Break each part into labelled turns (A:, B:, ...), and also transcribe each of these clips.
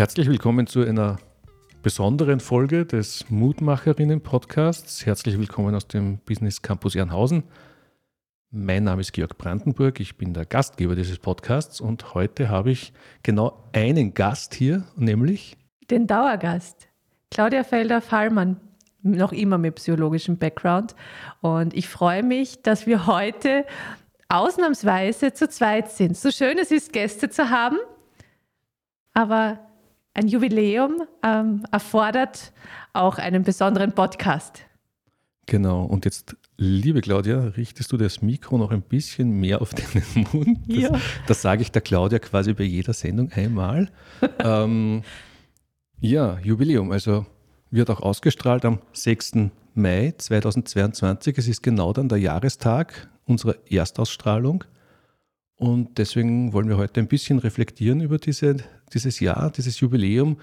A: Herzlich willkommen zu einer besonderen Folge des Mutmacherinnen-Podcasts. Herzlich willkommen aus dem Business Campus Jernhausen. Mein Name ist Georg Brandenburg, ich bin der Gastgeber dieses Podcasts und heute habe ich genau einen Gast hier, nämlich
B: den Dauergast, Claudia Felder-Fallmann, noch immer mit psychologischem Background. Und ich freue mich, dass wir heute ausnahmsweise zu zweit sind. So schön es ist, Gäste zu haben, aber ein Jubiläum ähm, erfordert auch einen besonderen Podcast.
A: Genau, und jetzt, liebe Claudia, richtest du das Mikro noch ein bisschen mehr auf deinen Mund? Das, ja. das sage ich der Claudia quasi bei jeder Sendung einmal. ähm, ja, Jubiläum, also wird auch ausgestrahlt am 6. Mai 2022. Es ist genau dann der Jahrestag unserer Erstausstrahlung. Und deswegen wollen wir heute ein bisschen reflektieren über diese, dieses Jahr, dieses Jubiläum.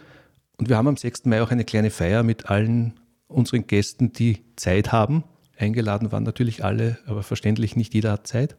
A: Und wir haben am 6. Mai auch eine kleine Feier mit allen unseren Gästen, die Zeit haben. Eingeladen waren natürlich alle, aber verständlich nicht jeder hat Zeit.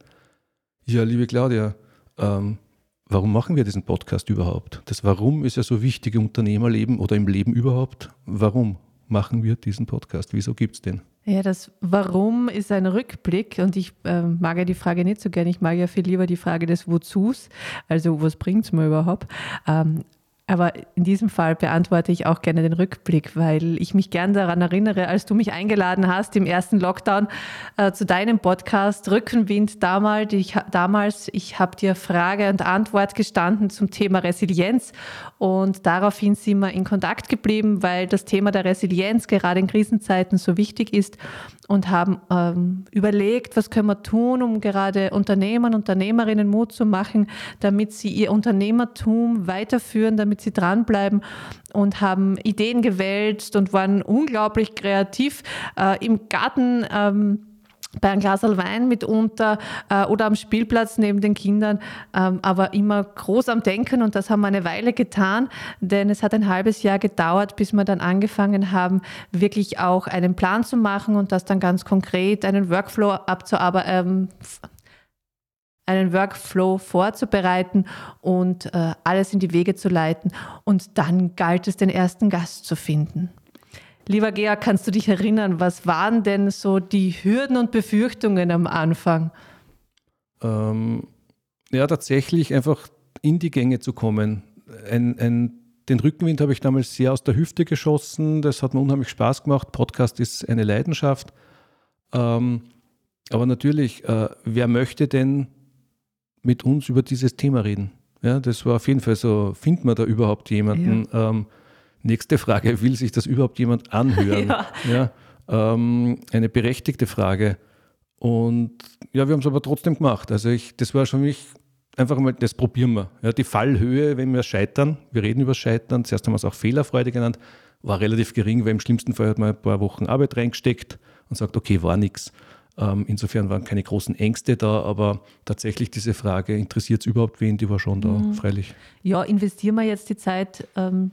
A: Ja, liebe Claudia, ähm, warum machen wir diesen Podcast überhaupt? Das Warum ist ja so wichtig im Unternehmerleben oder im Leben überhaupt. Warum machen wir diesen Podcast? Wieso gibt es den?
B: Ja, das Warum ist ein Rückblick und ich äh, mag ja die Frage nicht so gerne. Ich mag ja viel lieber die Frage des Wozus, also was bringt es mir überhaupt. Ähm, aber in diesem Fall beantworte ich auch gerne den Rückblick, weil ich mich gern daran erinnere, als du mich eingeladen hast im ersten Lockdown äh, zu deinem Podcast Rückenwind damals. Ich, damals, ich habe dir Frage und Antwort gestanden zum Thema Resilienz und daraufhin sind wir in Kontakt geblieben, weil das Thema der Resilienz gerade in Krisenzeiten so wichtig ist und haben ähm, überlegt, was können wir tun, um gerade Unternehmern, Unternehmerinnen Mut zu machen, damit sie ihr Unternehmertum weiterführen, damit sie dranbleiben und haben Ideen gewälzt und waren unglaublich kreativ äh, im Garten. Ähm, bei einem Glas Wein mitunter äh, oder am Spielplatz neben den Kindern, ähm, aber immer groß am Denken und das haben wir eine Weile getan, denn es hat ein halbes Jahr gedauert, bis wir dann angefangen haben, wirklich auch einen Plan zu machen und das dann ganz konkret einen Workflow abzuarbeiten. Ähm, einen Workflow vorzubereiten und äh, alles in die Wege zu leiten. Und dann galt es, den ersten Gast zu finden. Lieber Georg, kannst du dich erinnern, was waren denn so die Hürden und Befürchtungen am Anfang?
A: Ähm, ja, tatsächlich einfach in die Gänge zu kommen. Ein, ein, den Rückenwind habe ich damals sehr aus der Hüfte geschossen. Das hat mir unheimlich Spaß gemacht. Podcast ist eine Leidenschaft. Ähm, aber natürlich, äh, wer möchte denn mit uns über dieses Thema reden? Ja, das war auf jeden Fall so, findet man da überhaupt jemanden? Ja. Ähm, Nächste Frage, will sich das überhaupt jemand anhören? ja. ja ähm, eine berechtigte Frage. Und ja, wir haben es aber trotzdem gemacht. Also ich, das war schon mich einfach mal, das probieren wir. Ja, die Fallhöhe, wenn wir scheitern, wir reden über Scheitern, zuerst haben wir es auch Fehlerfreude genannt, war relativ gering, weil im schlimmsten Fall hat man ein paar Wochen Arbeit reingesteckt und sagt, okay, war nichts. Ähm, insofern waren keine großen Ängste da, aber tatsächlich diese Frage, interessiert es überhaupt wen, die war schon da, mhm. freilich.
B: Ja, investieren wir jetzt die Zeit ähm,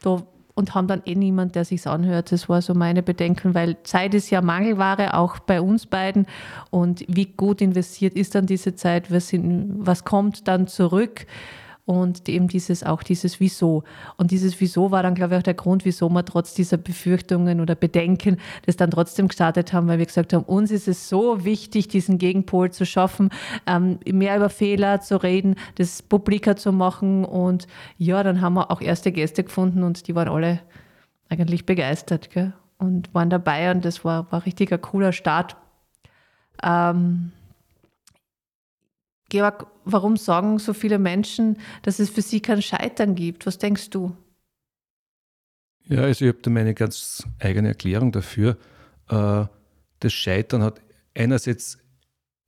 B: da und haben dann eh niemand, der sich's anhört. Das war so meine Bedenken, weil Zeit ist ja Mangelware, auch bei uns beiden. Und wie gut investiert ist dann diese Zeit? Was, sind, was kommt dann zurück? Und eben dieses auch dieses Wieso. Und dieses Wieso war dann, glaube ich, auch der Grund, wieso wir trotz dieser Befürchtungen oder Bedenken das dann trotzdem gestartet haben, weil wir gesagt haben, uns ist es so wichtig, diesen Gegenpol zu schaffen, ähm, mehr über Fehler zu reden, das publiker zu machen. Und ja, dann haben wir auch erste Gäste gefunden und die waren alle eigentlich begeistert gell? und waren dabei und das war, war richtig ein cooler Start. Ähm, Georg, warum sagen so viele Menschen, dass es für sie kein Scheitern gibt? Was denkst du?
A: Ja, also ich habe da meine ganz eigene Erklärung dafür. Äh, das Scheitern hat einerseits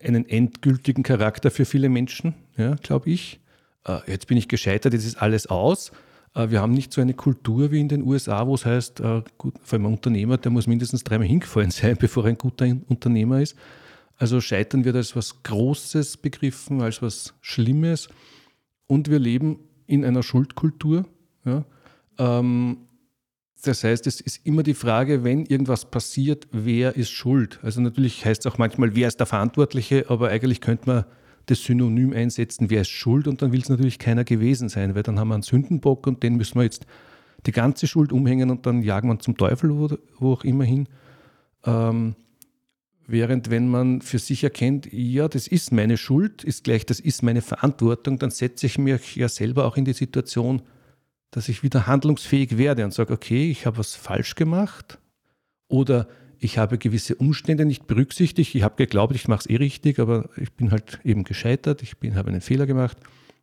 A: einen endgültigen Charakter für viele Menschen, ja, glaube ich. Äh, jetzt bin ich gescheitert, jetzt ist alles aus. Äh, wir haben nicht so eine Kultur wie in den USA, wo es heißt, vor allem ein Unternehmer, der muss mindestens dreimal hingefallen sein, bevor er ein guter Unternehmer ist. Also Scheitern wird als was Großes begriffen, als was Schlimmes. Und wir leben in einer Schuldkultur. Ja. Ähm, das heißt, es ist immer die Frage, wenn irgendwas passiert, wer ist schuld? Also natürlich heißt es auch manchmal, wer ist der Verantwortliche, aber eigentlich könnte man das Synonym einsetzen, wer ist schuld und dann will es natürlich keiner gewesen sein, weil dann haben wir einen Sündenbock und den müssen wir jetzt die ganze Schuld umhängen und dann jagen wir zum Teufel, wo, wo auch immer hin. Ähm, während wenn man für sich erkennt, ja, das ist meine Schuld, ist gleich, das ist meine Verantwortung, dann setze ich mich ja selber auch in die Situation, dass ich wieder handlungsfähig werde und sage, okay, ich habe was falsch gemacht oder ich habe gewisse Umstände nicht berücksichtigt. Ich habe geglaubt, ich mache es eh richtig, aber ich bin halt eben gescheitert, ich bin, habe einen Fehler gemacht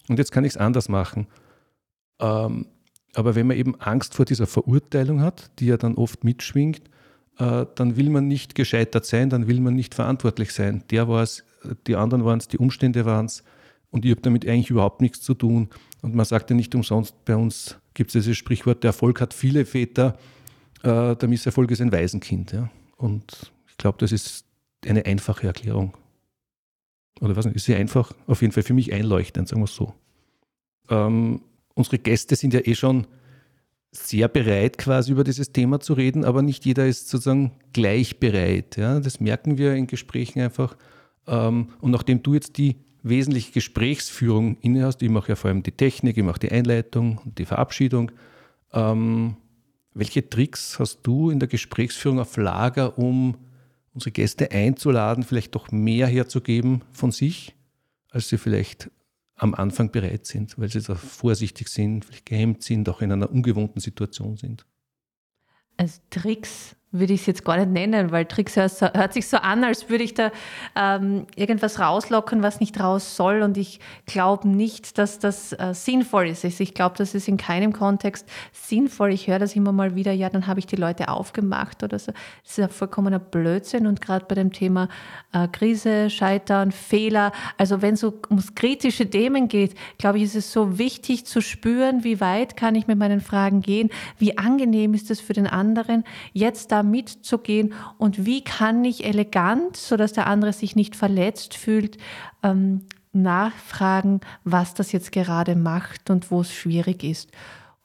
A: und jetzt kann ich es anders machen. Ähm, aber wenn man eben Angst vor dieser Verurteilung hat, die ja dann oft mitschwingt, äh, dann will man nicht gescheitert sein, dann will man nicht verantwortlich sein. Der war es, die anderen waren es, die Umstände waren es und ich habe damit eigentlich überhaupt nichts zu tun. Und man sagt ja nicht umsonst, bei uns gibt es dieses Sprichwort, der Erfolg hat viele Väter, äh, der Misserfolg ist ein Waisenkind. Ja? Und ich glaube, das ist eine einfache Erklärung. Oder was nicht, ist sie einfach, auf jeden Fall für mich einleuchtend, sagen wir es so. Ähm, unsere Gäste sind ja eh schon sehr bereit, quasi über dieses Thema zu reden, aber nicht jeder ist sozusagen gleich bereit. Ja? Das merken wir in Gesprächen einfach. Ähm, und nachdem du jetzt die wesentliche Gesprächsführung inne hast, ich mache ja vor allem die Technik, ich mache die Einleitung und die Verabschiedung, ähm, welche Tricks hast du in der Gesprächsführung auf Lager, um unsere Gäste einzuladen, vielleicht doch mehr herzugeben von sich, als sie vielleicht am Anfang bereit sind, weil sie da vorsichtig sind, vielleicht gehemmt sind, auch in einer ungewohnten Situation sind?
B: Also Tricks würde ich es jetzt gar nicht nennen, weil Tricks hört, sich so an, als würde ich da ähm, irgendwas rauslocken, was nicht raus soll. Und ich glaube nicht, dass das äh, sinnvoll ist. Also ich glaube, das ist in keinem Kontext sinnvoll. Ich höre das immer mal wieder, ja, dann habe ich die Leute aufgemacht oder so. Das ist ja vollkommener Blödsinn. Und gerade bei dem Thema äh, Krise, Scheitern, Fehler, also wenn es ums kritische Themen geht, glaube ich, ist es so wichtig zu spüren, wie weit kann ich mit meinen Fragen gehen, wie angenehm ist es für den anderen, jetzt da mitzugehen und wie kann ich elegant, sodass der andere sich nicht verletzt fühlt, ähm, nachfragen, was das jetzt gerade macht und wo es schwierig ist.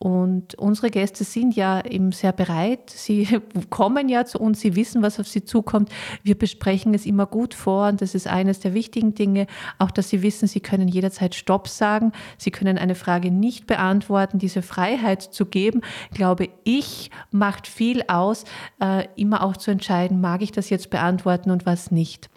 B: Und unsere Gäste sind ja eben sehr bereit. Sie kommen ja zu uns, sie wissen, was auf sie zukommt. Wir besprechen es immer gut vor und das ist eines der wichtigen Dinge. Auch, dass sie wissen, sie können jederzeit Stopp sagen. Sie können eine Frage nicht beantworten. Diese Freiheit zu geben, glaube ich, macht viel aus, äh, immer auch zu entscheiden, mag ich das jetzt beantworten und was nicht.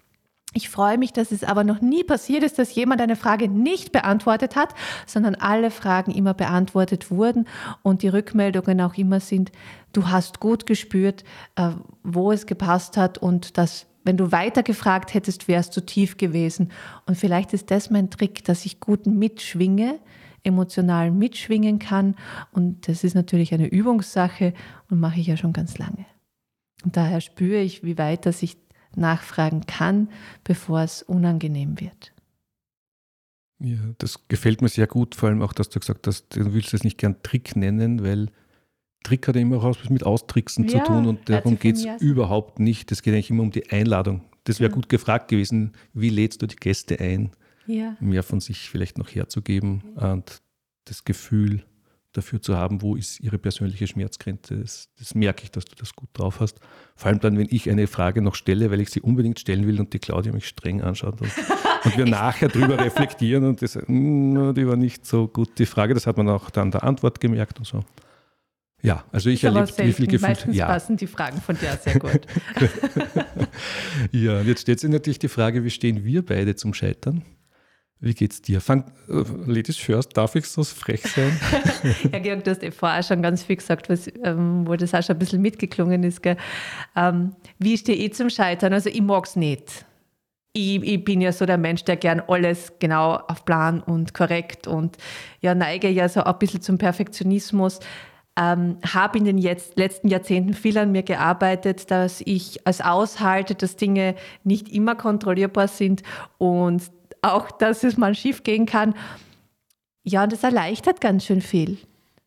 B: Ich freue mich, dass es aber noch nie passiert ist, dass jemand eine Frage nicht beantwortet hat, sondern alle Fragen immer beantwortet wurden und die Rückmeldungen auch immer sind, du hast gut gespürt, äh, wo es gepasst hat und dass, wenn du weiter gefragt hättest, wärst du tief gewesen. Und vielleicht ist das mein Trick, dass ich gut mitschwinge, emotional mitschwingen kann. Und das ist natürlich eine Übungssache und mache ich ja schon ganz lange. Und daher spüre ich, wie weit dass ich nachfragen kann, bevor es unangenehm wird.
A: Ja, das gefällt mir sehr gut, vor allem auch, dass du gesagt hast, du willst es nicht gern Trick nennen, weil Trick hat ja immer auch was mit Austricksen ja, zu tun und darum geht es überhaupt nicht. Es geht eigentlich immer um die Einladung. Das wäre ja. gut gefragt gewesen, wie lädst du die Gäste ein, ja. mehr von sich vielleicht noch herzugeben und das Gefühl dafür zu haben, wo ist ihre persönliche Schmerzgrenze. Das, das, merke ich, dass du das gut drauf hast. Vor allem dann, wenn ich eine Frage noch stelle, weil ich sie unbedingt stellen will und die Claudia mich streng anschaut und, und wir nachher drüber reflektieren und das, mm, die war nicht so gut, die Frage. Das hat man auch dann der Antwort gemerkt und so. Ja, also ich erlebe, wie viel Gefühl.
B: Meistens ja. passen die Fragen von dir sehr gut.
A: ja, jetzt stellt sich natürlich die Frage, wie stehen wir beide zum Scheitern? Wie geht's dir? Fang, uh, Ladies first, darf ich so frech sein?
B: ja, Georg, du hast eh vorher schon ganz viel gesagt, was, ähm, wo das auch schon ein bisschen mitgeklungen ist. Ähm, wie stehe ich zum Scheitern? Also ich mag es nicht. Ich, ich, bin ja so der Mensch, der gern alles genau auf Plan und korrekt und ja, neige ja so ein bisschen zum Perfektionismus. Ähm, habe in den jetzt, letzten Jahrzehnten viel an mir gearbeitet, dass ich es aushalte, dass Dinge nicht immer kontrollierbar sind und auch, dass es mal schief gehen kann. Ja, und das erleichtert ganz schön viel.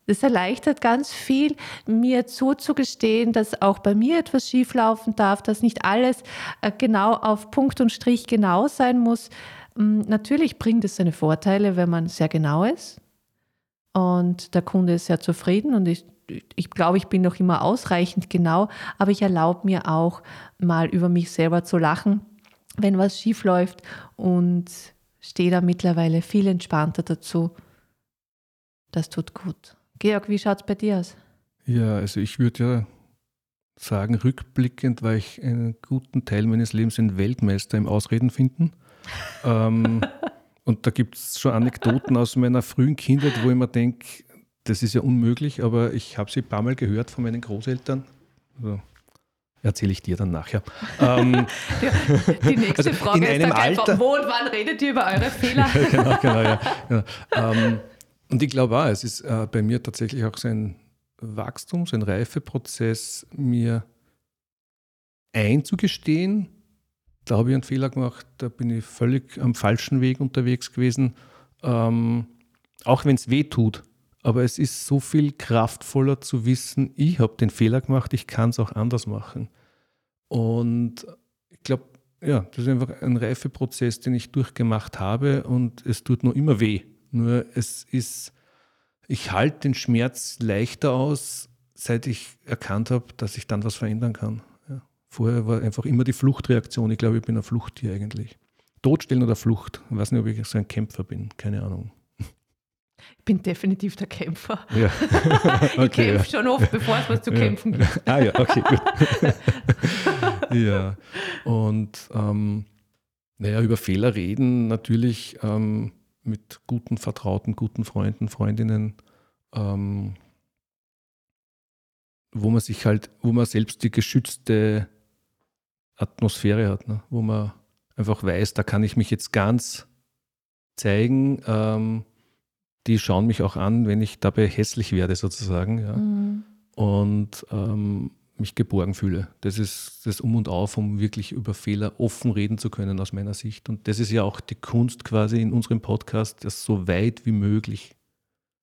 B: Das erleichtert ganz viel, mir zuzugestehen, dass auch bei mir etwas schieflaufen darf, dass nicht alles äh, genau auf Punkt und Strich genau sein muss. Mm, natürlich bringt es seine Vorteile, wenn man sehr genau ist und der Kunde ist sehr zufrieden und ich, ich glaube, ich bin noch immer ausreichend genau, aber ich erlaube mir auch mal über mich selber zu lachen wenn was schief läuft und stehe da mittlerweile viel entspannter dazu. Das tut gut. Georg, wie schaut es bei dir aus?
A: Ja, also ich würde ja sagen, rückblickend war ich einen guten Teil meines Lebens ein Weltmeister im Ausreden finden. ähm, und da gibt es schon Anekdoten aus meiner frühen Kindheit, wo ich mir denke, das ist ja unmöglich, aber ich habe sie ein paar Mal gehört von meinen Großeltern. Also, erzähle ich dir dann nachher. Ähm,
B: die nächste also Frage
A: in ist dann Alter, einfach,
B: wo und wann redet ihr über eure Fehler?
A: ja, genau, genau, ja. ja. Ähm, und ich glaube auch, es ist äh, bei mir tatsächlich auch so ein Wachstum, so ein Reifeprozess, mir einzugestehen, da habe ich einen Fehler gemacht, da bin ich völlig am falschen Weg unterwegs gewesen, ähm, auch wenn es weh tut. Aber es ist so viel kraftvoller zu wissen, ich habe den Fehler gemacht, ich kann es auch anders machen. Und ich glaube, ja, das ist einfach ein Reifeprozess, den ich durchgemacht habe und es tut nur immer weh. Nur es ist, ich halte den Schmerz leichter aus, seit ich erkannt habe, dass ich dann was verändern kann. Ja. Vorher war einfach immer die Fluchtreaktion. Ich glaube, ich bin ein Fluchttier eigentlich. Todstellen oder Flucht. Ich weiß nicht, ob ich so ein Kämpfer bin. Keine Ahnung.
B: Ich bin definitiv der Kämpfer.
A: Ja.
B: okay, ich kämpfe ja. schon oft, bevor es was zu kämpfen gibt.
A: ah ja, okay, gut. ja, und ähm, naja, über Fehler reden natürlich ähm, mit guten Vertrauten, guten Freunden, Freundinnen, ähm, wo man sich halt, wo man selbst die geschützte Atmosphäre hat, ne? wo man einfach weiß, da kann ich mich jetzt ganz zeigen. Ähm, die schauen mich auch an, wenn ich dabei hässlich werde, sozusagen. Ja. Mhm. Und ähm, mich geborgen fühle. Das ist das Um und Auf, um wirklich über Fehler offen reden zu können aus meiner Sicht. Und das ist ja auch die Kunst quasi in unserem Podcast, das so weit wie möglich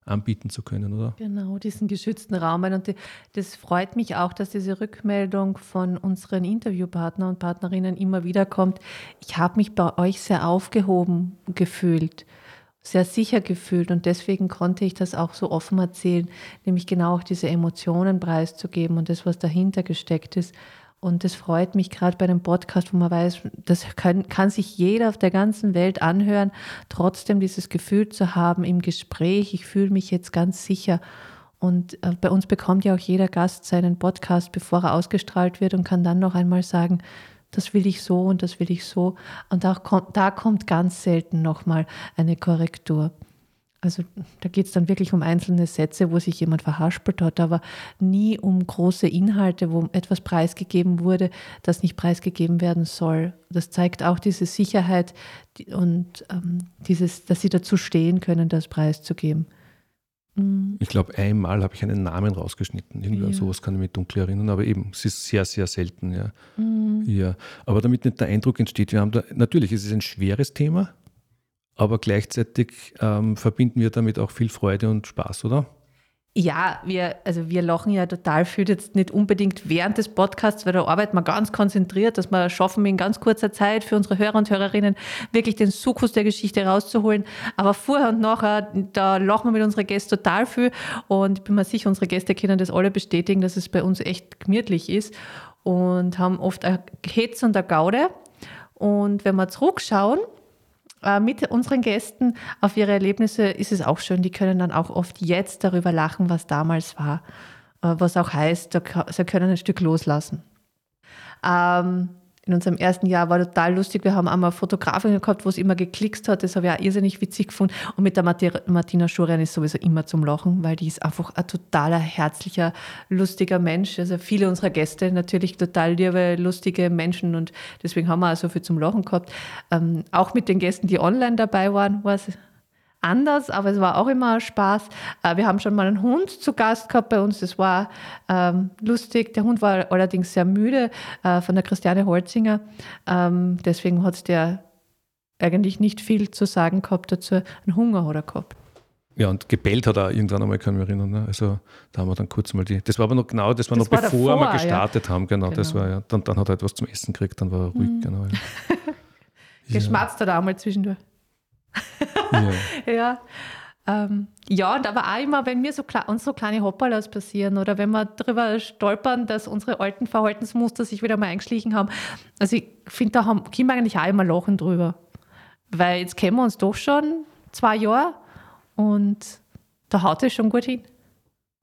A: anbieten zu können, oder?
B: Genau, diesen geschützten Raum. Und das freut mich auch, dass diese Rückmeldung von unseren Interviewpartnern und Partnerinnen immer wieder kommt. Ich habe mich bei euch sehr aufgehoben gefühlt sehr sicher gefühlt und deswegen konnte ich das auch so offen erzählen, nämlich genau auch diese Emotionen preiszugeben und das, was dahinter gesteckt ist. Und das freut mich gerade bei einem Podcast, wo man weiß, das kann, kann sich jeder auf der ganzen Welt anhören, trotzdem dieses Gefühl zu haben im Gespräch, ich fühle mich jetzt ganz sicher. Und äh, bei uns bekommt ja auch jeder Gast seinen Podcast, bevor er ausgestrahlt wird und kann dann noch einmal sagen, das will ich so und das will ich so. Und kommt, da kommt ganz selten nochmal eine Korrektur. Also da geht es dann wirklich um einzelne Sätze, wo sich jemand verhaspelt hat, aber nie um große Inhalte, wo etwas preisgegeben wurde, das nicht preisgegeben werden soll. Das zeigt auch diese Sicherheit und ähm, dieses, dass sie dazu stehen können, das preiszugeben.
A: Mhm. Ich glaube, einmal habe ich einen Namen rausgeschnitten. Irgendwie ja. sowas kann ich mich dunkel erinnern, aber eben, es ist sehr, sehr selten. Ja. Mhm. ja. Aber damit nicht der Eindruck entsteht, wir haben da, natürlich, es ist ein schweres Thema, aber gleichzeitig ähm, verbinden wir damit auch viel Freude und Spaß, oder?
B: Ja, wir, also wir lachen ja total viel, jetzt nicht unbedingt während des Podcasts, weil da arbeiten wir ganz konzentriert, dass wir schaffen, in ganz kurzer Zeit für unsere Hörer und Hörerinnen wirklich den Sukkus der Geschichte rauszuholen. Aber vorher und nachher, da lachen wir mit unseren Gästen total viel und ich bin mir sicher, unsere Gäste können das alle bestätigen, dass es bei uns echt gemütlich ist und haben oft ein Hetz und eine Gaude. Und wenn wir zurückschauen, mit unseren Gästen auf ihre Erlebnisse ist es auch schön. Die können dann auch oft jetzt darüber lachen, was damals war. Äh, was auch heißt, sie können ein Stück loslassen. Ähm, in unserem ersten Jahr war total lustig. Wir haben einmal Fotografin gehabt, wo es immer geklickst hat. Das habe ich auch irrsinnig witzig gefunden. Und mit der Martina Schurian ist sowieso immer zum Lachen, weil die ist einfach ein totaler, herzlicher, lustiger Mensch. Also viele unserer Gäste natürlich total liebe, lustige Menschen und deswegen haben wir auch so viel zum Lachen gehabt. Ähm, auch mit den Gästen, die online dabei waren, war es anders, aber es war auch immer Spaß. Äh, wir haben schon mal einen Hund zu Gast gehabt bei uns, das war ähm, lustig. Der Hund war allerdings sehr müde äh, von der Christiane Holzinger. Ähm, deswegen hat es der eigentlich nicht viel zu sagen gehabt dazu. Einen Hunger hat er gehabt.
A: Ja, und gebellt hat er irgendwann einmal, kann ich mich erinnern. Ne? Also da haben wir dann kurz mal die. Das war aber noch genau, das war das noch war bevor davor, wir gestartet ja. haben, genau, genau, Das war ja. Dann, dann hat er etwas zum Essen gekriegt, dann war er ruhig, mhm. genau. Ja.
B: Geschmatzt hat er auch mal zwischendurch. Ja. ja. Ähm, ja, und aber auch immer, wenn mir so uns so kleine Hopperlas passieren oder wenn wir darüber stolpern, dass unsere alten Verhaltensmuster sich wieder mal eingeschlichen haben. Also ich finde, da haben, können wir eigentlich auch immer lachen drüber. Weil jetzt kennen wir uns doch schon zwei Jahre und da haut es schon gut hin.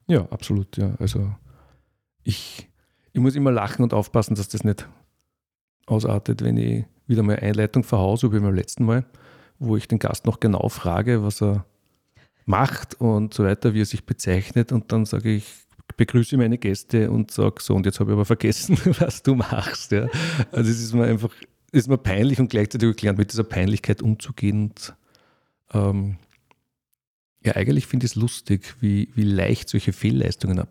A: Ja, absolut, ja. Also ich, ich muss immer lachen und aufpassen, dass das nicht ausartet, wenn ich wieder mal Einleitung verhause, wie beim letzten Mal, wo ich den Gast noch genau frage, was er macht und so weiter, wie er sich bezeichnet und dann sage ich, begrüße meine Gäste und sage so, und jetzt habe ich aber vergessen, was du machst. Ja. Also es ist mir einfach, ist mir peinlich und gleichzeitig gelernt, mit dieser Peinlichkeit umzugehen. Und, ähm, ja, eigentlich finde ich es lustig, wie, wie leicht solche Fehlleistungen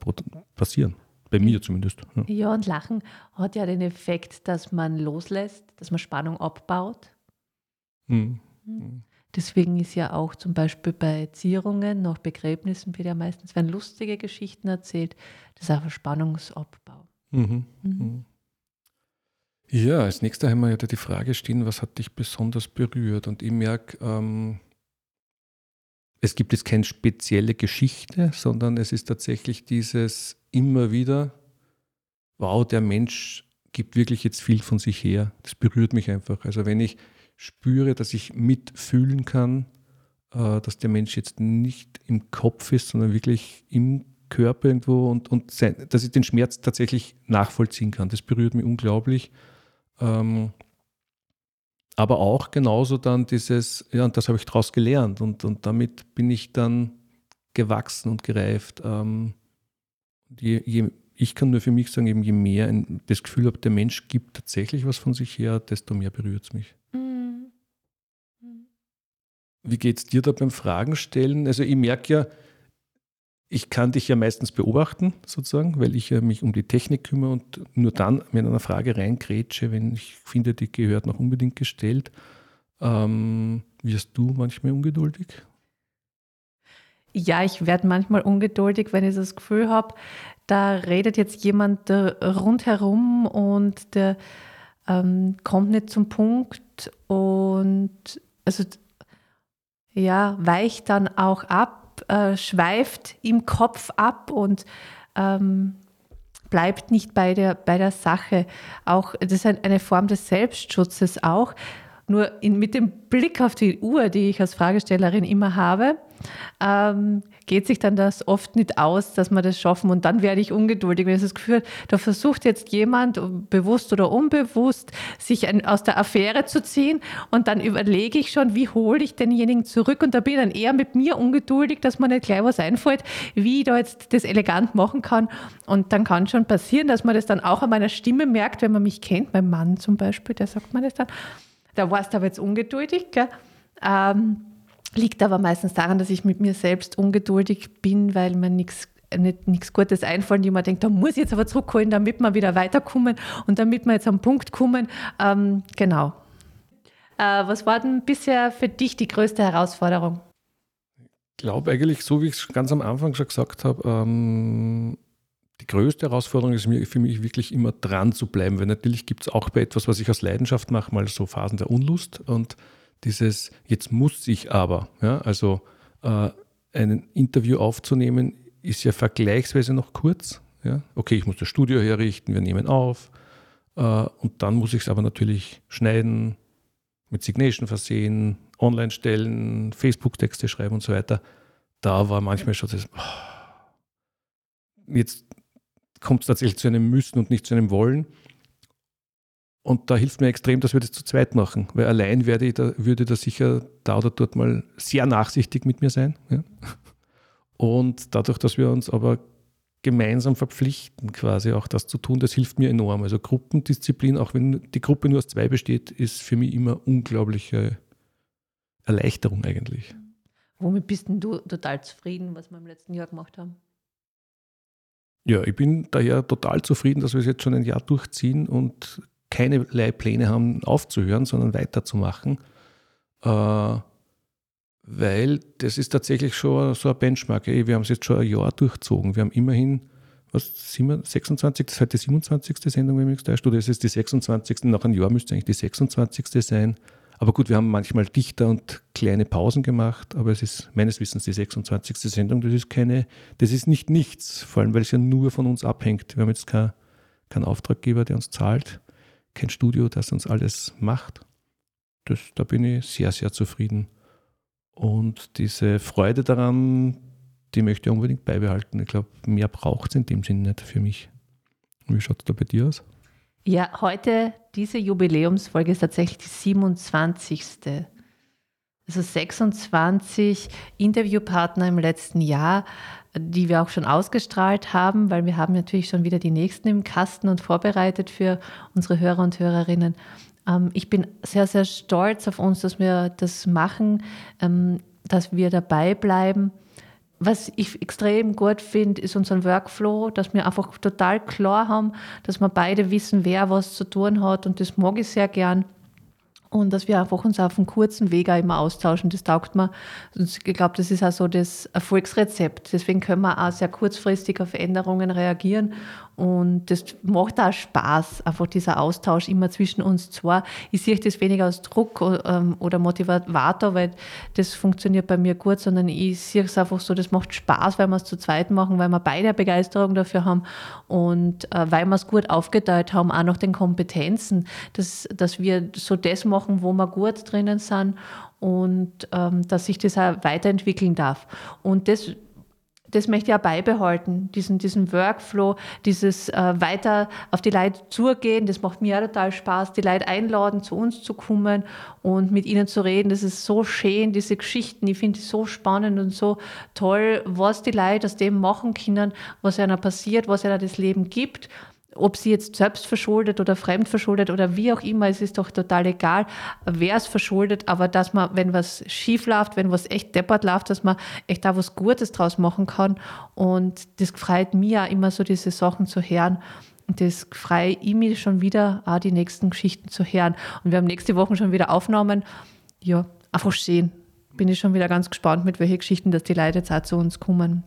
A: passieren. Bei mir zumindest.
B: Ja. ja, und Lachen hat ja den Effekt, dass man loslässt, dass man Spannung abbaut. Mhm. Deswegen ist ja auch zum Beispiel bei Zierungen, nach Begräbnissen wird ja meistens, wenn lustige Geschichten erzählt, das ist auch ein Spannungsabbau. Mhm.
A: Mhm. mhm. Ja, als nächster haben wir ja die Frage stehen, was hat dich besonders berührt? Und ich merke, ähm, es gibt jetzt keine spezielle Geschichte, sondern es ist tatsächlich dieses immer wieder, wow, der Mensch gibt wirklich jetzt viel von sich her. Das berührt mich einfach. Also wenn ich spüre, dass ich mitfühlen kann, äh, dass der Mensch jetzt nicht im Kopf ist, sondern wirklich im Körper irgendwo und, und sein, dass ich den Schmerz tatsächlich nachvollziehen kann. Das berührt mich unglaublich. Ähm, aber auch genauso dann dieses, ja, und das habe ich daraus gelernt und, und damit bin ich dann gewachsen und gereift. Ähm, je, je, ich kann nur für mich sagen, eben je mehr ein, das Gefühl habe, der Mensch gibt tatsächlich was von sich her, desto mehr berührt es mich. Wie geht es dir da beim Fragen stellen? Also ich merke ja, ich kann dich ja meistens beobachten, sozusagen, weil ich ja mich um die Technik kümmere und nur dann mit einer Frage reingrätsche, wenn ich finde, die gehört noch unbedingt gestellt. Ähm, wirst du manchmal ungeduldig?
B: Ja, ich werde manchmal ungeduldig, wenn ich das Gefühl habe, da redet jetzt jemand rundherum und der ähm, kommt nicht zum Punkt und also ja, weicht dann auch ab äh, schweift im Kopf ab und ähm, bleibt nicht bei der, bei der Sache. Auch, das ist eine Form des Selbstschutzes auch. Nur in, mit dem Blick auf die Uhr, die ich als Fragestellerin immer habe, ähm, geht sich dann das oft nicht aus, dass wir das schaffen. Und dann werde ich ungeduldig, wenn ich das Gefühl da versucht jetzt jemand, bewusst oder unbewusst, sich ein, aus der Affäre zu ziehen. Und dann überlege ich schon, wie hole ich denjenigen zurück. Und da bin ich dann eher mit mir ungeduldig, dass mir nicht gleich was einfällt, wie ich da jetzt das elegant machen kann. Und dann kann schon passieren, dass man das dann auch an meiner Stimme merkt, wenn man mich kennt. Mein Mann zum Beispiel, der sagt man das dann. Da warst du aber jetzt ungeduldig. Gell? Ähm, Liegt aber meistens daran, dass ich mit mir selbst ungeduldig bin, weil mir nichts nichts Gutes einfallen, die man denkt, da muss ich jetzt aber zurückholen, damit wir wieder weiterkommen und damit wir jetzt am Punkt kommen. Ähm, genau. Äh, was war denn bisher für dich die größte Herausforderung?
A: Ich glaube eigentlich, so wie ich es ganz am Anfang schon gesagt habe, ähm, die größte Herausforderung ist mir, für mich wirklich immer dran zu bleiben, weil natürlich gibt es auch bei etwas, was ich aus Leidenschaft mache, mal so Phasen der Unlust und dieses jetzt muss ich aber, ja, also äh, ein Interview aufzunehmen, ist ja vergleichsweise noch kurz. Ja. Okay, ich muss das Studio herrichten, wir nehmen auf äh, und dann muss ich es aber natürlich schneiden, mit Signation versehen, online stellen, Facebook-Texte schreiben und so weiter. Da war manchmal schon das, oh, jetzt kommt es tatsächlich zu einem Müssen und nicht zu einem Wollen. Und da hilft mir extrem, dass wir das zu zweit machen, weil allein werde ich da, würde da sicher da oder dort mal sehr nachsichtig mit mir sein. Ja? Und dadurch, dass wir uns aber gemeinsam verpflichten, quasi auch das zu tun, das hilft mir enorm. Also Gruppendisziplin, auch wenn die Gruppe nur aus zwei besteht, ist für mich immer unglaubliche Erleichterung eigentlich.
B: Womit bist denn du total zufrieden, was wir im letzten Jahr gemacht haben?
A: Ja, ich bin daher total zufrieden, dass wir es jetzt schon ein Jahr durchziehen und keinerlei Pläne haben, aufzuhören, sondern weiterzumachen. Äh, weil das ist tatsächlich schon so ein Benchmark. Wir haben es jetzt schon ein Jahr durchzogen. Wir haben immerhin, was, 26, das ist halt die 27. Sendung, wenn ich mich täusche, oder ist es die 26. Nach einem Jahr müsste eigentlich die 26. sein. Aber gut, wir haben manchmal dichter und kleine Pausen gemacht, aber es ist meines Wissens die 26. Sendung. Das ist keine, das ist nicht nichts, vor allem weil es ja nur von uns abhängt. Wir haben jetzt keinen kein Auftraggeber, der uns zahlt kein Studio, das uns alles macht. das, da bin ich sehr, sehr zufrieden. Und diese Freude daran, die möchte ich unbedingt beibehalten. Ich glaube, mehr braucht es in dem Sinne nicht für mich. Wie schaut es da bei dir aus?
B: Ja, heute, diese Jubiläumsfolge ist tatsächlich die 27. Also 26 Interviewpartner im letzten Jahr, die wir auch schon ausgestrahlt haben, weil wir haben natürlich schon wieder die nächsten im Kasten und vorbereitet für unsere Hörer und Hörerinnen. Ähm, ich bin sehr, sehr stolz auf uns, dass wir das machen, ähm, dass wir dabei bleiben. Was ich extrem gut finde, ist unser Workflow, dass wir einfach total klar haben, dass wir beide wissen, wer was zu tun hat und das mag ich sehr gern und dass wir einfach uns auf einem kurzen Weg auch immer austauschen. Das taugt mir. Ich glaube, das ist auch so das Erfolgsrezept. Deswegen können wir auch sehr kurzfristig auf Änderungen reagieren. Und das macht auch Spaß, einfach dieser Austausch immer zwischen uns zwei. Ich sehe das weniger als Druck ähm, oder Motivator, weil das funktioniert bei mir gut, sondern ich sehe es einfach so, das macht Spaß, weil wir es zu zweit machen, weil wir beide Begeisterung dafür haben und äh, weil wir es gut aufgeteilt haben, auch nach den Kompetenzen, dass, dass wir so das machen, wo wir gut drinnen sind und ähm, dass sich das auch weiterentwickeln darf. Und das das möchte ich auch beibehalten, diesen, diesen Workflow, dieses äh, weiter auf die Leute zugehen. Das macht mir auch total Spaß, die Leute einladen, zu uns zu kommen und mit ihnen zu reden. Das ist so schön, diese Geschichten. Ich finde es so spannend und so toll, was die Leute aus dem machen können, was einer passiert, was einer das Leben gibt ob sie jetzt selbst verschuldet oder fremd verschuldet oder wie auch immer, es ist doch total egal, wer es verschuldet, aber dass man, wenn was schief läuft, wenn was echt deppert läuft, dass man echt da was Gutes draus machen kann. Und das freut mir ja immer so, diese Sachen zu hören. Und das freue ich schon wieder, auch die nächsten Geschichten zu hören. Und wir haben nächste Woche schon wieder Aufnahmen. Ja, einfach schön. Bin ich schon wieder ganz gespannt, mit welchen Geschichten, dass die Leute jetzt auch zu uns kommen.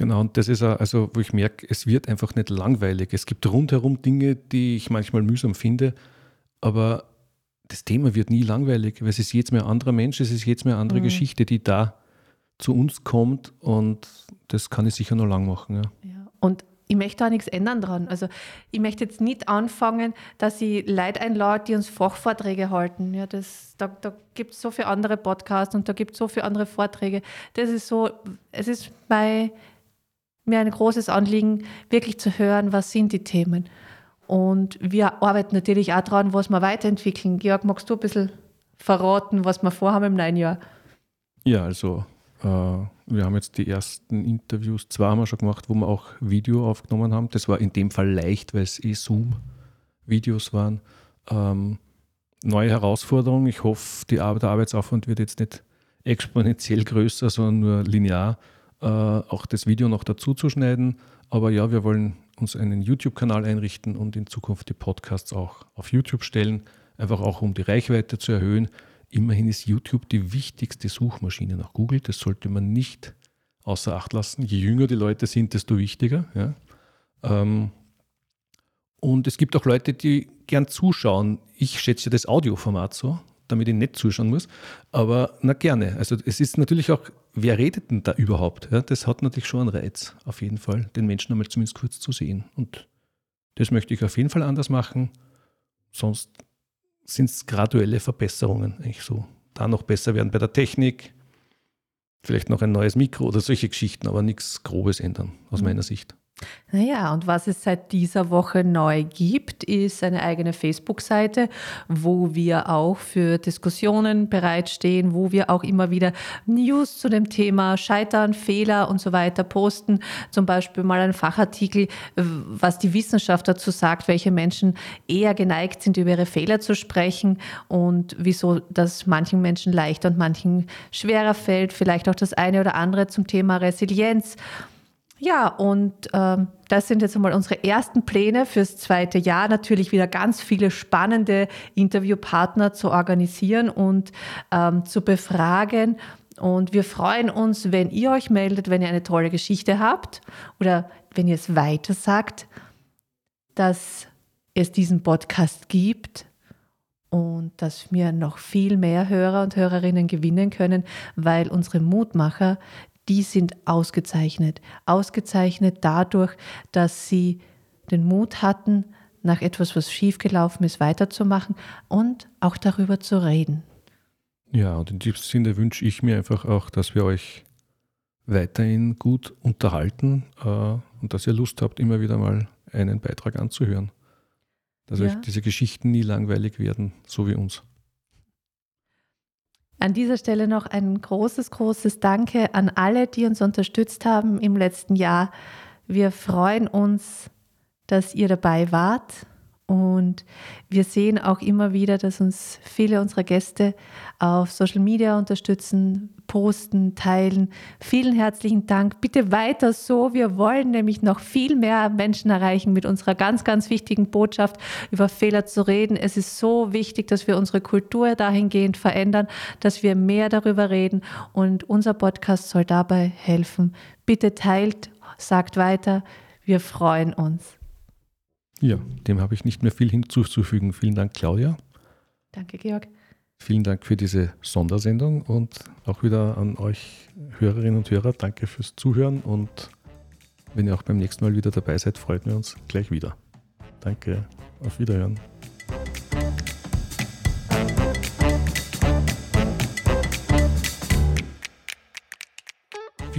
A: Genau, und das ist auch, also wo ich merke, es wird einfach nicht langweilig. Es gibt rundherum Dinge, die ich manchmal mühsam finde, aber das Thema wird nie langweilig, weil es ist jetzt mehr ein anderer Mensch, es ist jetzt mehr eine andere mhm. Geschichte, die da zu uns kommt und das kann ich sicher noch lang machen. Ja.
B: ja. Und ich möchte da nichts ändern dran. Also ich möchte jetzt nicht anfangen, dass ich Leute einlade, die uns Fachvorträge halten. Ja, das, da da gibt es so viele andere Podcasts und da gibt es so viele andere Vorträge. Das ist so, es ist bei mir ein großes Anliegen, wirklich zu hören, was sind die Themen. Und wir arbeiten natürlich auch daran, was wir weiterentwickeln. Georg, magst du ein bisschen verraten, was wir vorhaben im neuen Jahr?
A: Ja, also äh, wir haben jetzt die ersten Interviews, zwei haben wir schon gemacht, wo wir auch Video aufgenommen haben. Das war in dem Fall leicht, weil es eh Zoom-Videos waren. Ähm, neue Herausforderung. Ich hoffe, die Arbeit, der Arbeitsaufwand wird jetzt nicht exponentiell größer, sondern nur linear äh, auch das Video noch dazu zu schneiden. Aber ja, wir wollen uns einen YouTube-Kanal einrichten und in Zukunft die Podcasts auch auf YouTube stellen, einfach auch um die Reichweite zu erhöhen. Immerhin ist YouTube die wichtigste Suchmaschine nach Google. Das sollte man nicht außer Acht lassen. Je jünger die Leute sind, desto wichtiger. Ja. Ähm, und es gibt auch Leute, die gern zuschauen. Ich schätze das Audioformat so damit ich nicht zuschauen muss. Aber na gerne. Also es ist natürlich auch, wer redet denn da überhaupt? Ja, das hat natürlich schon einen Reiz, auf jeden Fall, den Menschen einmal zumindest kurz zu sehen. Und das möchte ich auf jeden Fall anders machen. Sonst sind es graduelle Verbesserungen, eigentlich so. Da noch besser werden bei der Technik, vielleicht noch ein neues Mikro oder solche Geschichten, aber nichts Grobes ändern, aus mhm. meiner Sicht.
B: Naja, und was es seit dieser Woche neu gibt, ist eine eigene Facebook-Seite, wo wir auch für Diskussionen bereitstehen, wo wir auch immer wieder News zu dem Thema Scheitern, Fehler und so weiter posten. Zum Beispiel mal ein Fachartikel, was die Wissenschaft dazu sagt, welche Menschen eher geneigt sind, über ihre Fehler zu sprechen und wieso das manchen Menschen leichter und manchen schwerer fällt. Vielleicht auch das eine oder andere zum Thema Resilienz. Ja, und ähm, das sind jetzt einmal unsere ersten Pläne fürs zweite Jahr. Natürlich wieder ganz viele spannende Interviewpartner zu organisieren und ähm, zu befragen. Und wir freuen uns, wenn ihr euch meldet, wenn ihr eine tolle Geschichte habt oder wenn ihr es weiter sagt, dass es diesen Podcast gibt und dass wir noch viel mehr Hörer und Hörerinnen gewinnen können, weil unsere Mutmacher die sind ausgezeichnet. Ausgezeichnet dadurch, dass sie den Mut hatten, nach etwas, was schiefgelaufen ist, weiterzumachen und auch darüber zu reden.
A: Ja, und in diesem Sinne wünsche ich mir einfach auch, dass wir euch weiterhin gut unterhalten äh, und dass ihr Lust habt, immer wieder mal einen Beitrag anzuhören. Dass ja. euch diese Geschichten nie langweilig werden, so wie uns.
B: An dieser Stelle noch ein großes, großes Danke an alle, die uns unterstützt haben im letzten Jahr. Wir freuen uns, dass ihr dabei wart und wir sehen auch immer wieder, dass uns viele unserer Gäste auf Social Media unterstützen, posten, teilen. Vielen herzlichen Dank. Bitte weiter so. Wir wollen nämlich noch viel mehr Menschen erreichen mit unserer ganz, ganz wichtigen Botschaft, über Fehler zu reden. Es ist so wichtig, dass wir unsere Kultur dahingehend verändern, dass wir mehr darüber reden. Und unser Podcast soll dabei helfen. Bitte teilt, sagt weiter. Wir freuen uns.
A: Ja, dem habe ich nicht mehr viel hinzuzufügen. Vielen Dank, Claudia.
B: Danke, Georg.
A: Vielen Dank für diese Sondersendung und auch wieder an euch Hörerinnen und Hörer. Danke fürs Zuhören und wenn ihr auch beim nächsten Mal wieder dabei seid, freuen wir uns gleich wieder. Danke, auf Wiederhören.